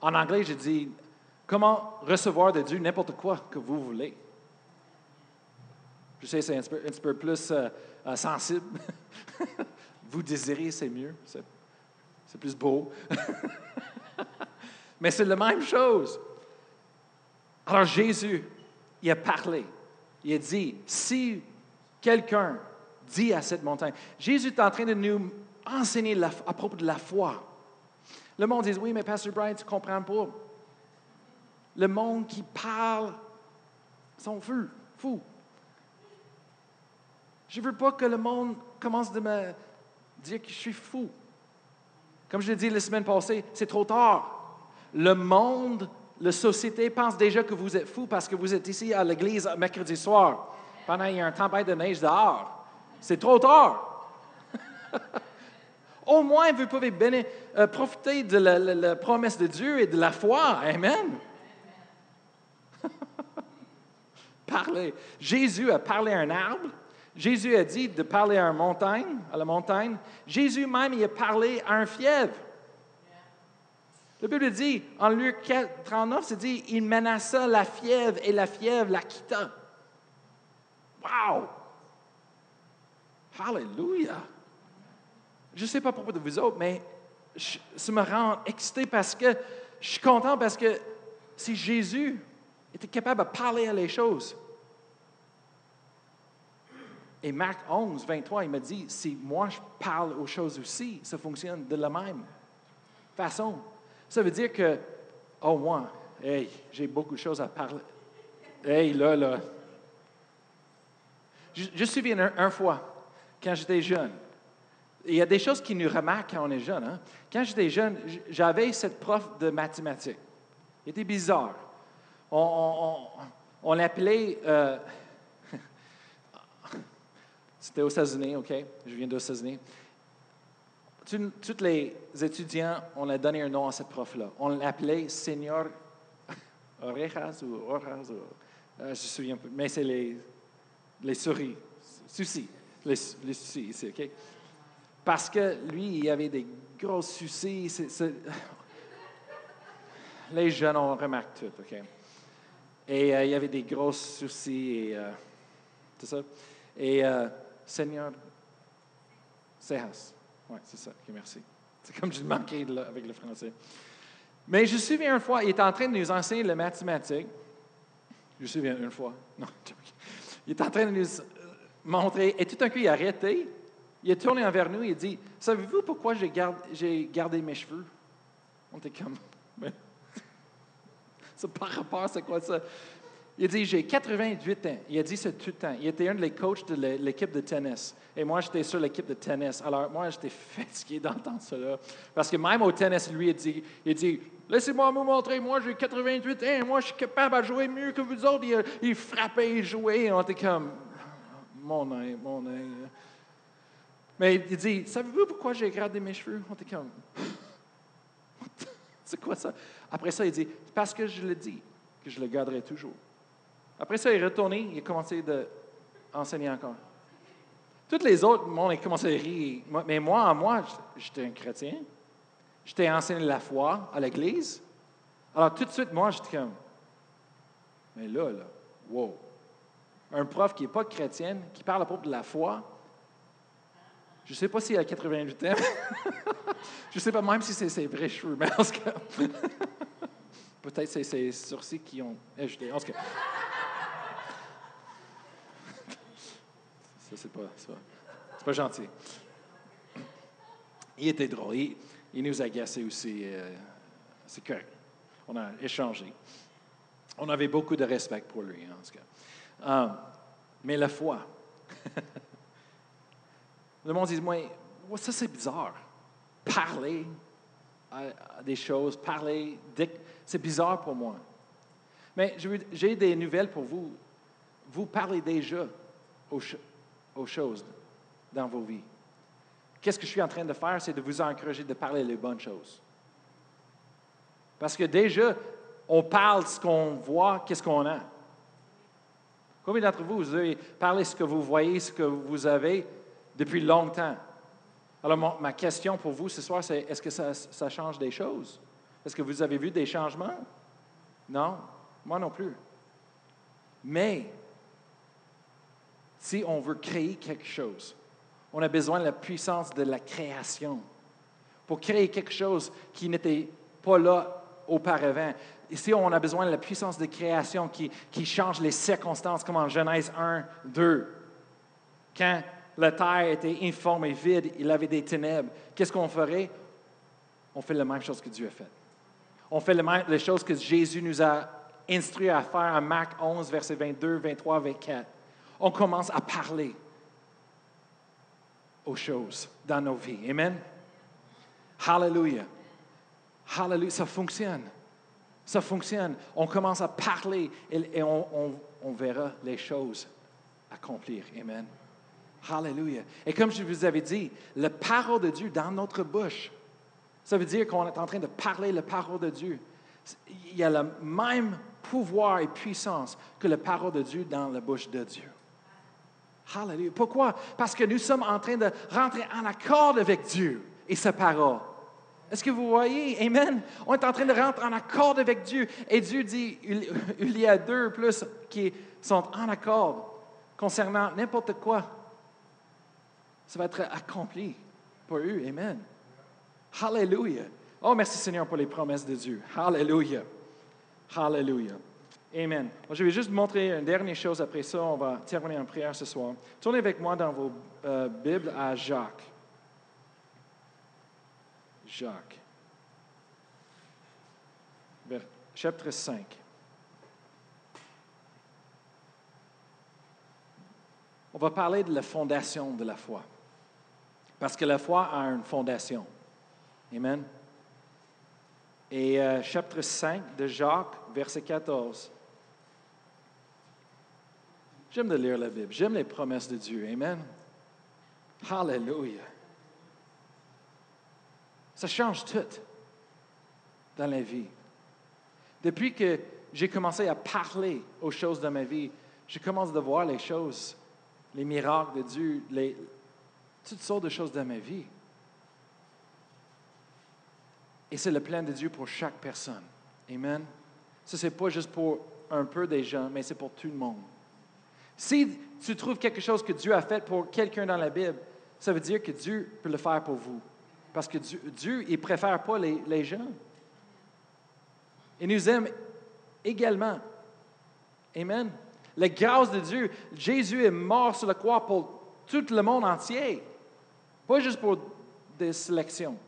A: En anglais, je dis comment recevoir de Dieu n'importe quoi que vous voulez. Je sais, c'est un, petit peu plus euh, euh, sensible. Vous désirez, c'est mieux. C'est plus beau. Mais c'est la même chose. Alors Jésus, il a parlé. Il a dit, si quelqu'un dit à cette montagne, Jésus est en train de nous enseigner à propos de la foi. Le monde dit, oui, mais Pasteur Brian, tu ne comprends pas. Le monde qui parle sont fous, fous. Je ne veux pas que le monde commence de me dire que je suis fou. Comme je l'ai dit la semaine passée, c'est trop tard. Le monde, la société pense déjà que vous êtes fou parce que vous êtes ici à l'église mercredi soir, pendant qu'il y a un tempête de neige dehors. C'est trop tard. Au moins, vous pouvez euh, profiter de la, promesse de Dieu et de la foi. Amen. Parler. Jésus a parlé à un arbre Jésus a dit de parler à, une montagne, à la montagne. Jésus même, il a parlé à un fièvre. La Bible dit, en Luc 39, c'est dit, il menaça la fièvre et la fièvre la quitta. Wow! Hallelujah! Je ne sais pas pourquoi de vous autres, mais ça me rend excité parce que je suis content parce que si Jésus était capable de parler à les choses, et Marc 11, 23, il me dit, si moi je parle aux choses aussi, ça fonctionne de la même façon. Ça veut dire que, oh moi, hey, j'ai beaucoup de choses à parler. Hey, là, là. Je, me souviens une fois, quand j'étais jeune, il y a des choses qui nous remarquent quand on est jeune. Hein? Quand j'étais jeune, j'avais cette prof de mathématiques. Il était bizarre. On, l'appelait... Euh, c'était aux États-Unis, OK? Je viens aux États-Unis. Tous les étudiants, on a donné un nom à cette prof-là. On l'appelait Seigneur Orejas ou Orejas, euh, je me souviens pas, mais c'est les, les souris, soucis, les, les soucis ici, OK? Parce que lui, il avait des gros soucis. Les jeunes, on remarque tout, OK? Et euh, il avait des gros soucis et euh, tout ça. Et Seigneur Sejas. Oui, c'est ça. Merci. C'est comme je manquais là, avec le français. Mais je me souviens une fois, il était en train de nous enseigner les mathématiques. Je me souviens une fois. Non, il est en train de nous euh, montrer. Et tout d'un coup, il a arrêté. Il est tourné envers nous et il dit Savez-vous pourquoi j'ai gardé, mes cheveux On était comme. C'est par rapport, c'est quoi ça? Il dit, j'ai 88 ans. Il a dit ça tout le temps. Il était un des coachs de l'équipe de tennis. Et moi, j'étais sur l'équipe de tennis. Alors, moi, j'étais fatigué d'entendre cela. Parce que même au tennis, lui, il dit, il dit Laissez-moi vous montrer, moi, j'ai 88 ans. Moi, je suis capable de jouer mieux que vous autres. Il, frappait, il jouait. On était comme Mon œil, mon œil. Mais il dit Savez-vous pourquoi j'ai gardé mes cheveux On était comme C'est quoi ça? Après ça, il dit, parce que je le dis, que je le garderai toujours. Après ça, il est retourné, il a commencé à enseigner encore. Tous les autres, le monde a commencé à rire. Mais moi, moi, j'étais un chrétien. J'étais enseigné la foi à l'Église. Alors tout de suite, moi, j'étais comme, mais là, là, wow. Un prof qui n'est pas chrétien, qui parle à propos de la foi, je ne sais pas s'il a 88 ans. je ne sais pas même si c'est ses vrais cheveux, mais en tout cas, peut-être c'est ses sourcils qui ont ajouté. En tout cas, ça, c'est pas, pas gentil. Il était drôle. Il, il nous agaçait aussi. Euh, c'est correct. On a échangé. On avait beaucoup de respect pour lui, en tout cas. Euh, mais la foi. Le monde dit, moi, ça c'est bizarre. Parler à, des choses, parler, c'est bizarre pour moi. Mais j'ai des nouvelles pour vous. Vous parlez déjà aux, aux choses dans vos vies. Qu'est-ce que je suis en train de faire? C'est de vous encourager de parler les bonnes choses. Parce que déjà, on parle ce qu'on voit, qu'est-ce qu'on a. Combien d'entre vous, vous avez parlé ce que vous voyez, ce que vous avez depuis longtemps? Alors, ma question pour vous ce soir, c'est est-ce que ça, ça change des choses? Est-ce que vous avez vu des changements? Non, moi non plus. Mais, si on veut créer quelque chose, on a besoin de la puissance de la création pour créer quelque chose qui n'était pas là auparavant. Ici, on a besoin de la puissance de création qui, change les circonstances, comme en Genèse 1, 2. Quand la terre était informe et vide, il avait des ténèbres. Qu'est-ce qu'on ferait? On fait la même chose que Dieu a fait. On fait les choses que Jésus nous a instruit à faire en Marc 11, versets 22, 23, 24. On commence à parler aux choses dans nos vies. Amen. Hallelujah. Hallelujah. Ça fonctionne. Ça fonctionne. On commence à parler et, on, verra les choses accomplir. Amen. Hallelujah. Et comme je vous avais dit, la parole de Dieu dans notre bouche, ça veut dire qu'on est en train de parler la parole de Dieu. Il y a le même pouvoir et puissance que la parole de Dieu dans la bouche de Dieu. Hallelujah. Pourquoi? Parce que nous sommes en train de rentrer en accord avec Dieu et sa parole. Est-ce que vous voyez? Amen. On est en train de rentrer en accord avec Dieu. Et Dieu dit, il y a deux plus qui sont en accord concernant n'importe quoi. Ça va être accompli pour eux. Amen. Hallelujah. Oh, merci Seigneur pour les promesses de Dieu. Hallelujah. Hallelujah. Amen. je vais juste montrer une dernière chose. Après ça, on va terminer en prière ce soir. Tournez avec moi dans vos euh, Bibles à Jacques. Jacques. Chapitre 5. On va parler de la fondation de la foi. Parce que la foi a une fondation. Amen. Et euh, chapitre 5 de Jacques, verset 14. J'aime de lire la Bible. J'aime les promesses de Dieu. Amen. Hallelujah. Ça change tout dans la vie. Depuis que j'ai commencé à parler aux choses de ma vie, je commence à voir les choses, les miracles de Dieu, les, toutes sortes de choses dans ma vie. Et c'est le plan de Dieu pour chaque personne. Amen. Ce n'est pas juste pour un peu des gens, mais c'est pour tout le monde. Si tu trouves quelque chose que Dieu a fait pour quelqu'un dans la Bible, ça veut dire que Dieu peut le faire pour vous. Parce que Dieu, il ne préfère pas les, les gens. Il nous aime également. Amen. La grâce de Dieu, Jésus est mort sur la croix pour tout le monde entier, pas juste pour des sélections.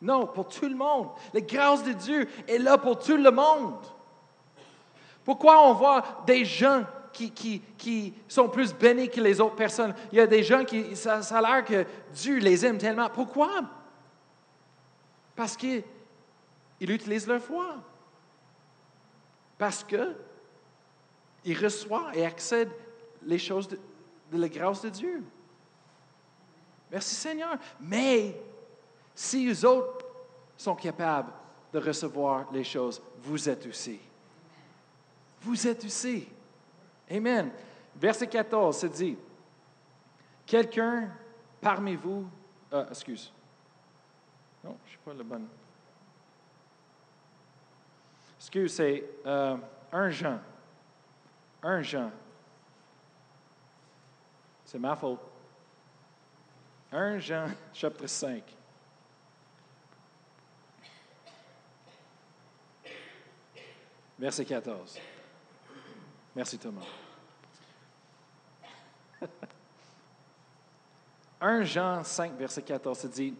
A: Non, pour tout le monde. La grâce de Dieu est là pour tout le monde. Pourquoi on voit des gens qui, sont plus bénis que les autres personnes. Il y a des gens qui, ça, a l'air que Dieu les aime tellement. Pourquoi? Parce qu'ils utilisent leur foi. Parce qu'ils reçoivent et accèdent les choses de, de la grâce de Dieu. Merci Seigneur. Mais si eux autres sont capables de recevoir les choses, vous êtes aussi. Vous êtes aussi. Amen. Verset 14 se dit, quelqu'un parmi vous, euh, excuse, non, je ne suis pas le bon. Excuse, c'est euh, un Jean. Un Jean. C'est ma faute. Un Jean, chapitre 5. Verset 14. Merci Thomas. 1 Jean 5, verset 14, se dit,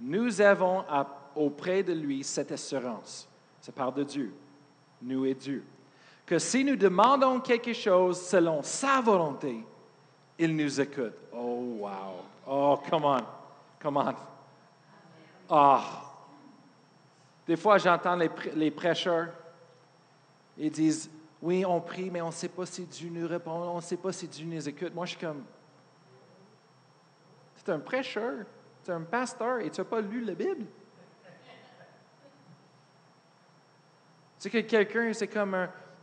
A: Nous avons auprès de lui cette assurance, ça parle de Dieu, nous et Dieu, que si nous demandons quelque chose selon sa volonté, il nous écoute. Oh, wow. Oh, come on. Come on. Ah. Des fois, j'entends les, les prêcheurs, ils disent, oui, on prie, mais on ne sait pas si Dieu nous répond, on ne sait pas si Dieu nous écoute. Moi, je suis comme, c'est un prêcheur, c'est un pasteur, et tu n'as pas lu la Bible? C'est que quelqu'un, c'est comme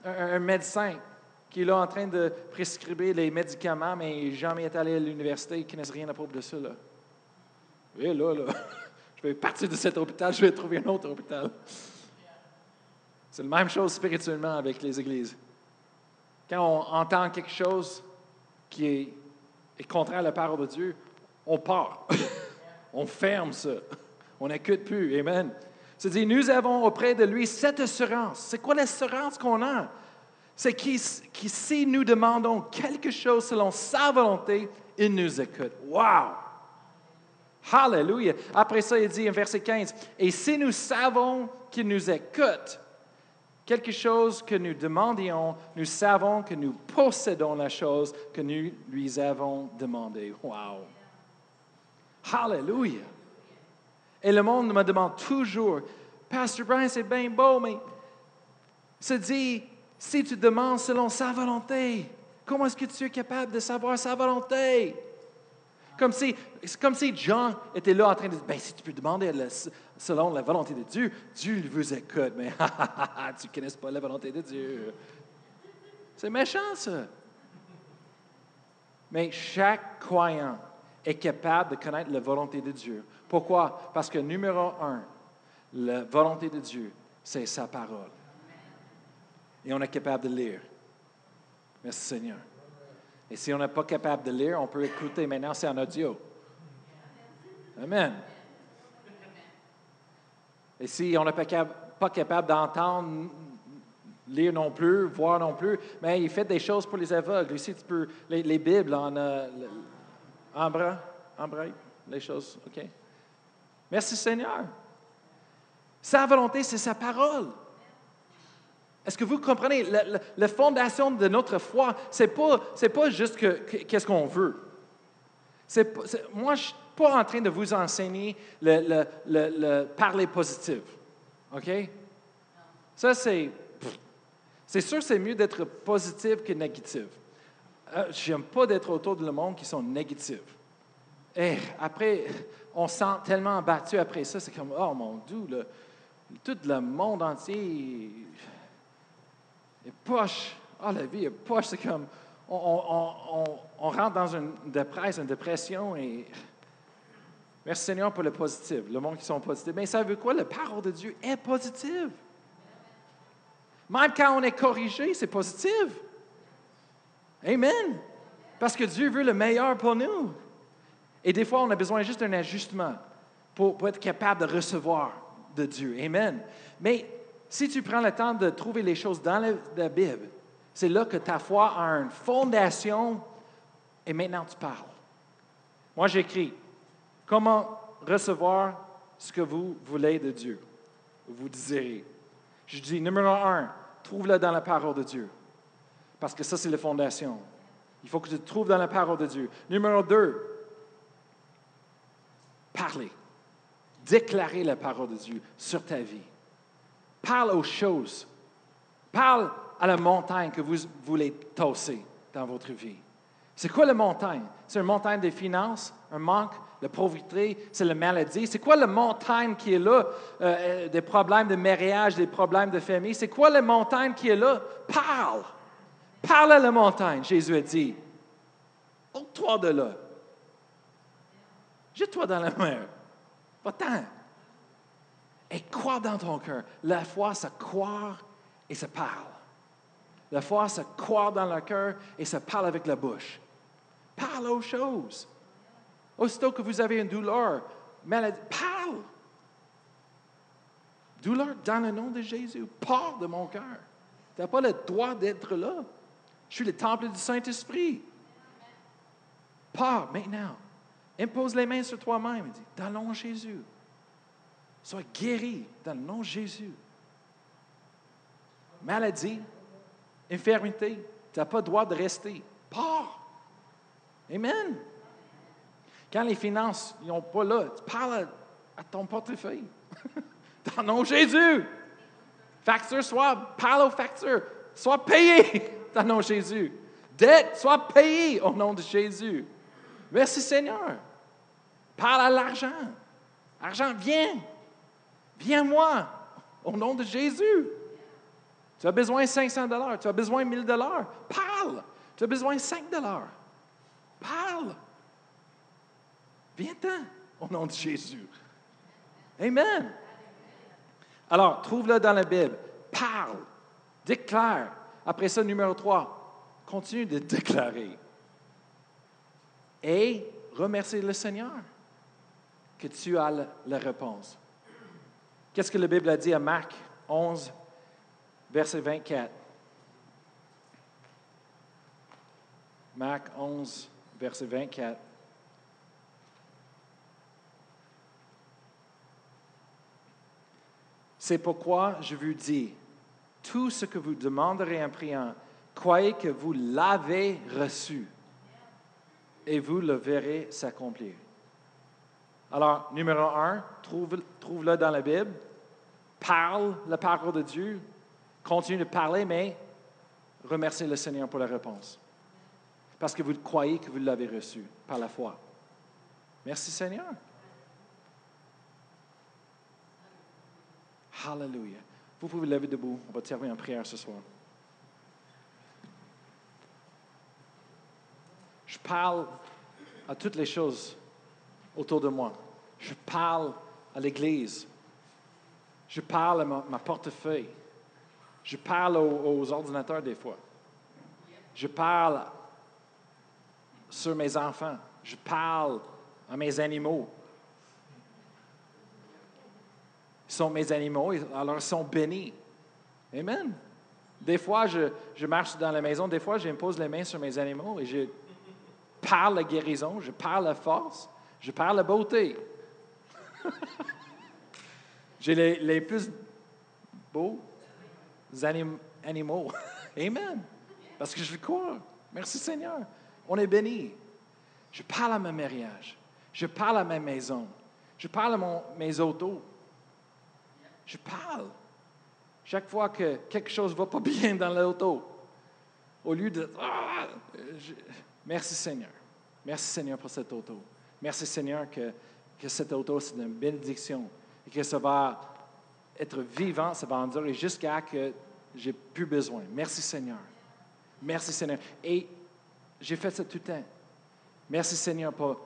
A: un, médecin qui est là en train de prescrire les médicaments, mais jamais est allé à l'université, il ne connaît rien à propos de ça. Là. Et là, là, je vais partir de cet hôpital, je vais trouver un autre hôpital. C'est la même chose spirituellement avec les églises. Quand on entend quelque chose qui est, contraire à la parole de Dieu, on part. on ferme ça. On n'écoute plus. Amen. C'est dit, nous avons auprès de lui cette assurance. C'est quoi l'assurance qu'on a? C'est que si nous demandons quelque chose selon sa volonté, il nous écoute. Wow! Hallelujah! Après ça, il dit en verset 15, et si nous savons qu'il nous écoute, quelque chose que nous demandions, nous savons que nous possédons la chose que nous lui avons demandé. Wow! Hallelujah! Et le monde me demande toujours, Pasteur Brian, c'est bien beau, mais se dit, si tu demandes selon sa volonté, comment est-ce que tu es capable de savoir sa volonté? Comme si, comme si Jean était là en train de dire, ben, si tu peux demander selon la volonté de Dieu, Dieu vous écoute. Mais tu ne connais pas la volonté de Dieu. C'est méchant, ça. Mais chaque croyant est capable de connaître la volonté de Dieu. Pourquoi? Parce que numéro un, la volonté de Dieu, c'est sa parole. Et on est capable de lire. Merci Seigneur. Et si on n'est pas capable de lire, on peut écouter. Maintenant, c'est en audio. Amen. Et si on n'est pas, capable d'entendre, lire non plus, voir non plus, mais il fait des choses pour les aveugles. Ici, tu peux, les, Bibles en, euh, en bras, en bras, les choses, OK? Merci Seigneur. Sa volonté, c'est sa parole. Est-ce que vous comprenez? La, fondation de notre foi, ce n'est pas, pas juste qu'est-ce qu'on veut. moi, je pas en train de vous enseigner le, parler positif. OK? Ça, c'est. C'est sûr c'est mieux d'être positif que négatif. Euh, je n'aime pas d'être autour de le monde qui sont négatifs. Et après, on se sent tellement abattu après ça, c'est comme, oh mon Dieu, tout le monde entier est poche. Ah, la vie est poche. C'est comme, on, rentre dans une dépresse, une dépression et. Merci Seigneur pour le positif, le monde qui sont positifs. Mais ça veut quoi? La parole de Dieu est positive. Même quand on est corrigé, c'est positif. Amen. Parce que Dieu veut le meilleur pour nous. Et des fois, on a besoin juste d'un ajustement pour, pour, être capable de recevoir de Dieu. Amen. Mais si tu prends le temps de trouver les choses dans la, Bible, c'est là que ta foi a une fondation et maintenant tu parles. Moi, j'écris comment recevoir ce que vous voulez de Dieu, vous désirez. Je dis, numéro un, trouve-le dans la parole de Dieu. Parce que ça, c'est la fondation. Il faut que tu trouves dans la parole de Dieu. Numéro deux, parler. Déclarer la parole de Dieu sur ta vie. Parle aux choses. Parle à la montagne que vous voulez tosser dans votre vie. C'est quoi la montagne? C'est une montagne des finances, un manque La pauvreté, c'est la maladie. C'est quoi la montagne qui est là? Euh, euh, des problèmes de mariage, des problèmes de famille? C'est quoi la montagne qui est là? Parle. Parle à la montagne, Jésus a dit. Ôte-toi de là. Jette-toi dans la mer. Va-t'en. Et crois dans ton cœur. La foi, ça croire et ça parle. La foi, ça croire dans le cœur et ça parle avec la bouche. Parle aux choses. Aussitôt que vous avez une douleur, maladie, parle. Douleur dans le nom de Jésus. Parle de mon cœur. Tu n'as pas le droit d'être là. Je suis le temple du Saint-Esprit. Pars maintenant. Impose les mains sur toi-même. Dit, dans le nom de Jésus. Sois guéri dans le nom de Jésus. Maladie, infirmité, tu n'as pas le droit de rester. Pars. Amen. Quand les finances n'ont pas là, tu parles à, ton portefeuille. dans le nom de Jésus. Facture, soit, parle aux factures. Sois payé dans le nom de Jésus. Dette, sois payé au nom de Jésus. Merci Seigneur. Parle à l'argent. Argent, viens. Viens-moi au nom de Jésus. Tu as besoin de 500 dollars, tu as besoin de 1000 dollars. Parle. Tu as besoin de 5 dollars. Parle. Viens-t'en au nom de Jésus. Amen. Alors, trouve-le dans la Bible. Parle. Déclare. Après ça, numéro 3, continue de déclarer. Et remercie le Seigneur que tu as la réponse. Qu'est-ce que la Bible a dit à Marc 11, verset 24? Marc 11, verset 24. C'est pourquoi je vous dis, tout ce que vous demanderez en priant, croyez que vous l'avez reçu et vous le verrez s'accomplir. Alors, numéro un, trouve-le dans la Bible, parle la parole de Dieu, continue de parler, mais remerciez le Seigneur pour la réponse. Parce que vous croyez que vous l'avez reçu par la foi. Merci Seigneur. Hallelujah. Vous pouvez lever debout. On va terminer en prière ce soir. Je parle à toutes les choses autour de moi. Je parle à l'Église. Je parle à ma, portefeuille. Je parle aux, ordinateurs des fois. Je parle sur mes enfants. Je parle à mes animaux. Ils sont mes animaux, alors ils sont bénis. Amen. Des fois, je, je marche dans la maison, des fois, j'impose les mains sur mes animaux et je parle la guérison, je parle la force, je parle la beauté. J'ai les, plus beaux animaux. Amen. Parce que je crois. Merci Seigneur. On est béni. Je parle à mon mariage. Je parle à ma maison. Je parle à mon, mes autos. Je parle. Chaque fois que quelque chose ne va pas bien dans l'auto, au lieu de... Ah, merci Seigneur. Merci Seigneur pour cette auto. Merci Seigneur que, cette auto, c'est une bénédiction et que ça va être vivant, ça va endurer jusqu'à que j'ai plus besoin. Merci Seigneur. Merci Seigneur. Et j'ai fait ça tout le temps. Merci Seigneur pour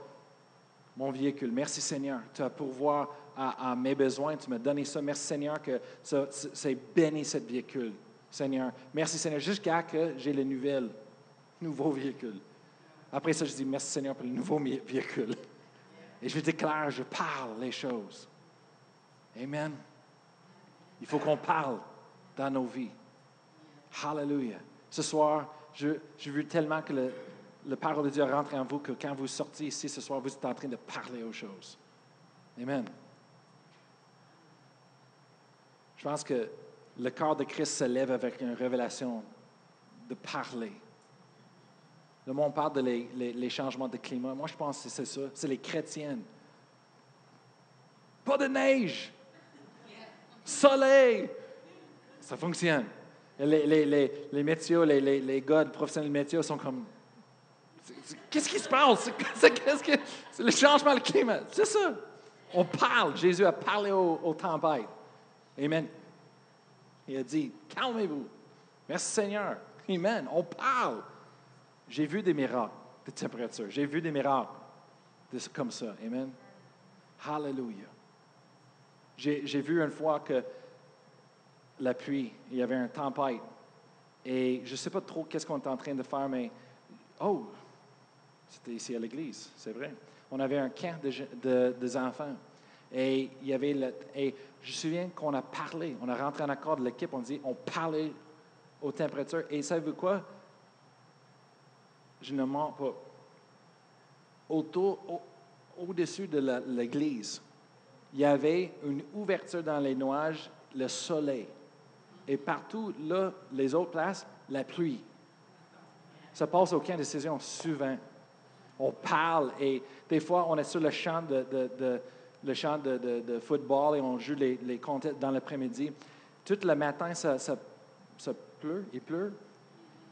A: mon véhicule. Merci Seigneur. Tu as pourvoir à, mes besoins. Tu m'as donné ça. Merci Seigneur que ça, c'est béni cette véhicule. Seigneur. Merci Seigneur. Jusqu'à que j'ai le nouvel, nouveau véhicule. Après ça, je dis merci Seigneur pour le nouveau véhicule. Et je déclare, je parle les choses. Amen. Il faut qu'on parle dans nos vies. Hallelujah. Ce soir, je, je veux tellement que le, le parole de Dieu rentre en vous que quand vous sortez ici ce soir, vous êtes en train de parler aux choses. Amen. Je pense que le corps de Christ se lève avec une révélation de parler. Le monde parle de les, changements de climat. Moi, je pense que c'est ça. C'est les chrétiennes. Pas de neige. Soleil. Ça fonctionne. Les, les, les, les métiers, les, les, gars professionnels de métiers sont comme Qu'est-ce qui se passe? C'est le changement de climat. C'est ça. On parle. Jésus a parlé aux tempêtes. Amen. Il a dit, calmez-vous. Merci Seigneur. Amen. On parle. J'ai vu des miracles de température. J'ai vu des miracles comme ça. Amen. Hallelujah. J'ai vu une fois que la pluie, il y avait un tempête. Et je ne sais pas trop qu'est-ce qu'on est en train de faire, mais oh, c'était ici à l'église, c'est vrai. On avait un camp de, des enfants. Et il y avait le, je me souviens qu'on a parlé, on a rentré en accord de l'équipe, on dit, on parlait aux températures. Et savez-vous quoi? Je ne mens pas. Autour, au-dessus de l'église, il y avait une ouverture dans les nuages, le soleil. Et partout, là, les autres places, la pluie. Ça passe au camp de décision souvent. On parle et des fois, on est sur le champ de, le champ de, football et on joue les, les dans l'après-midi. Tout le matin, ça, ça, ça pleut, il pleut,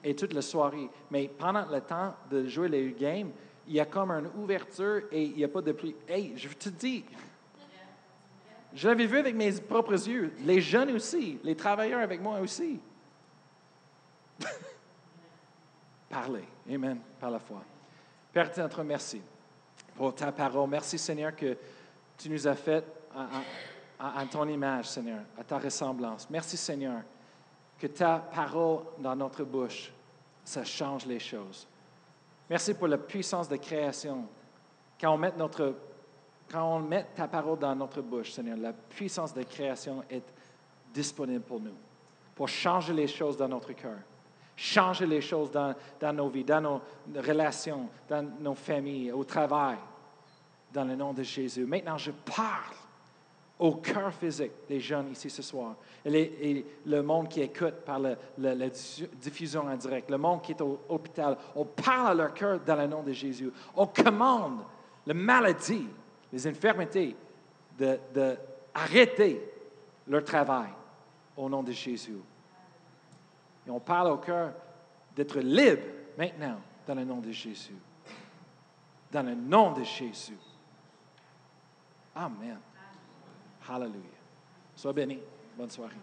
A: et toute la soirée. Mais pendant le temps de jouer les games, il y a comme une ouverture et il n'y a pas de pluie. Hey, je te dis, je l'avais vu avec mes propres yeux. Les jeunes aussi, les travailleurs avec moi aussi. Parlez. Amen. Par la foi. Père, notre merci pour ta parole. Merci, Seigneur, que tu nous as fait à, ton image, Seigneur, à ta ressemblance. Merci, Seigneur, que ta parole dans notre bouche, ça change les choses. Merci pour la puissance de création. Quand on met, ta parole dans notre bouche, Seigneur, la puissance de création est disponible pour nous, pour changer les choses dans notre cœur, changer les choses dans nos vies, dans nos relations, dans nos familles, au travail, dans le nom de Jésus. Maintenant, je parle au cœur physique des jeunes ici ce soir. Et, le monde qui écoute par la diffusion en direct, le monde qui est au hôpital, on parle à leur cœur dans le nom de Jésus. On commande la maladie, les infirmités, d'arrêter de, leur travail au nom de Jésus. Et on parle au cœur d'être libre maintenant dans le nom de Jésus. Dans le nom de Jésus. Amen. Hallelujah. Sois béni. Bonne soirée.